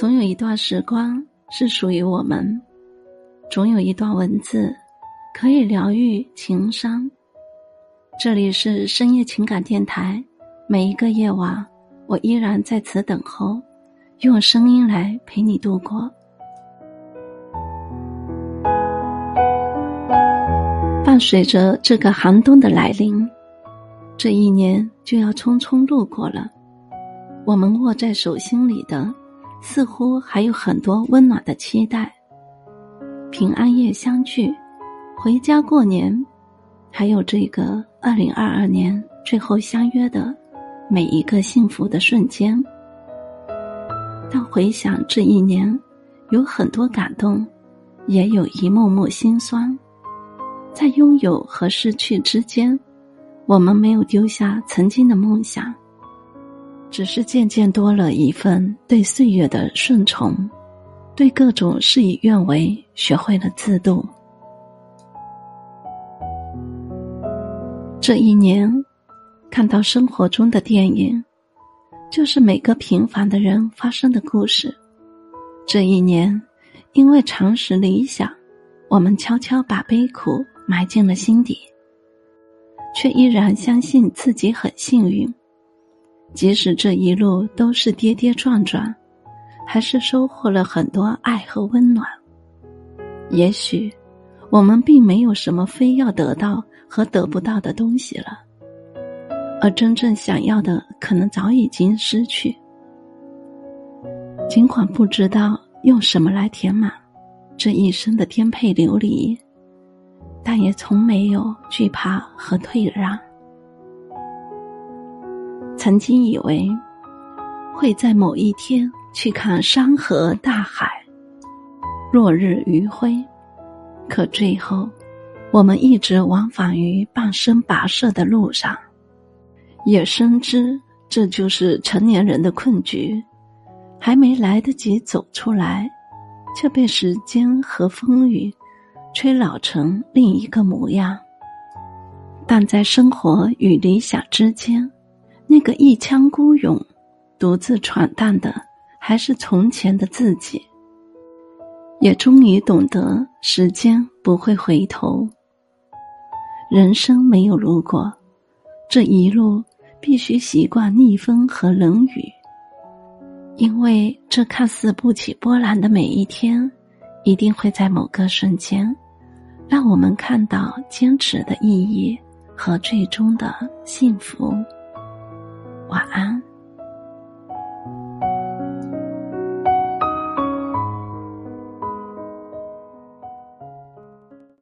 总有一段时光是属于我们，总有一段文字可以疗愈情伤。这里是深夜情感电台，每一个夜晚，我依然在此等候，用声音来陪你度过。伴随着这个寒冬的来临，这一年就要匆匆路过了。我们握在手心里的，似乎还有很多温暖的期待。平安夜相聚，回家过年，还有这个二零二二年最后相约的每一个幸福的瞬间。但回想这一年，有很多感动，也有一幕幕心酸。在拥有和失去之间，我们没有丢下曾经的梦想。只是渐渐多了一份对岁月的顺从，对各种事与愿违学会了自度。这一年，看到生活中的电影，就是每个平凡的人发生的故事。这一年，因为常识理想，我们悄悄把悲苦埋进了心底，却依然相信自己很幸运。即使这一路都是跌跌撞撞，还是收获了很多爱和温暖。也许，我们并没有什么非要得到和得不到的东西了，而真正想要的可能早已经失去。尽管不知道用什么来填满这一生的颠沛流离，但也从没有惧怕和退让。曾经以为会在某一天去看山河大海、落日余晖，可最后，我们一直往返于半生跋涉的路上，也深知这就是成年人的困局，还没来得及走出来，就被时间和风雨吹老成另一个模样。但在生活与理想之间。那个一腔孤勇、独自闯荡的，还是从前的自己。也终于懂得，时间不会回头。人生没有如果，这一路必须习惯逆风和冷雨。因为这看似不起波澜的每一天，一定会在某个瞬间，让我们看到坚持的意义和最终的幸福。晚安。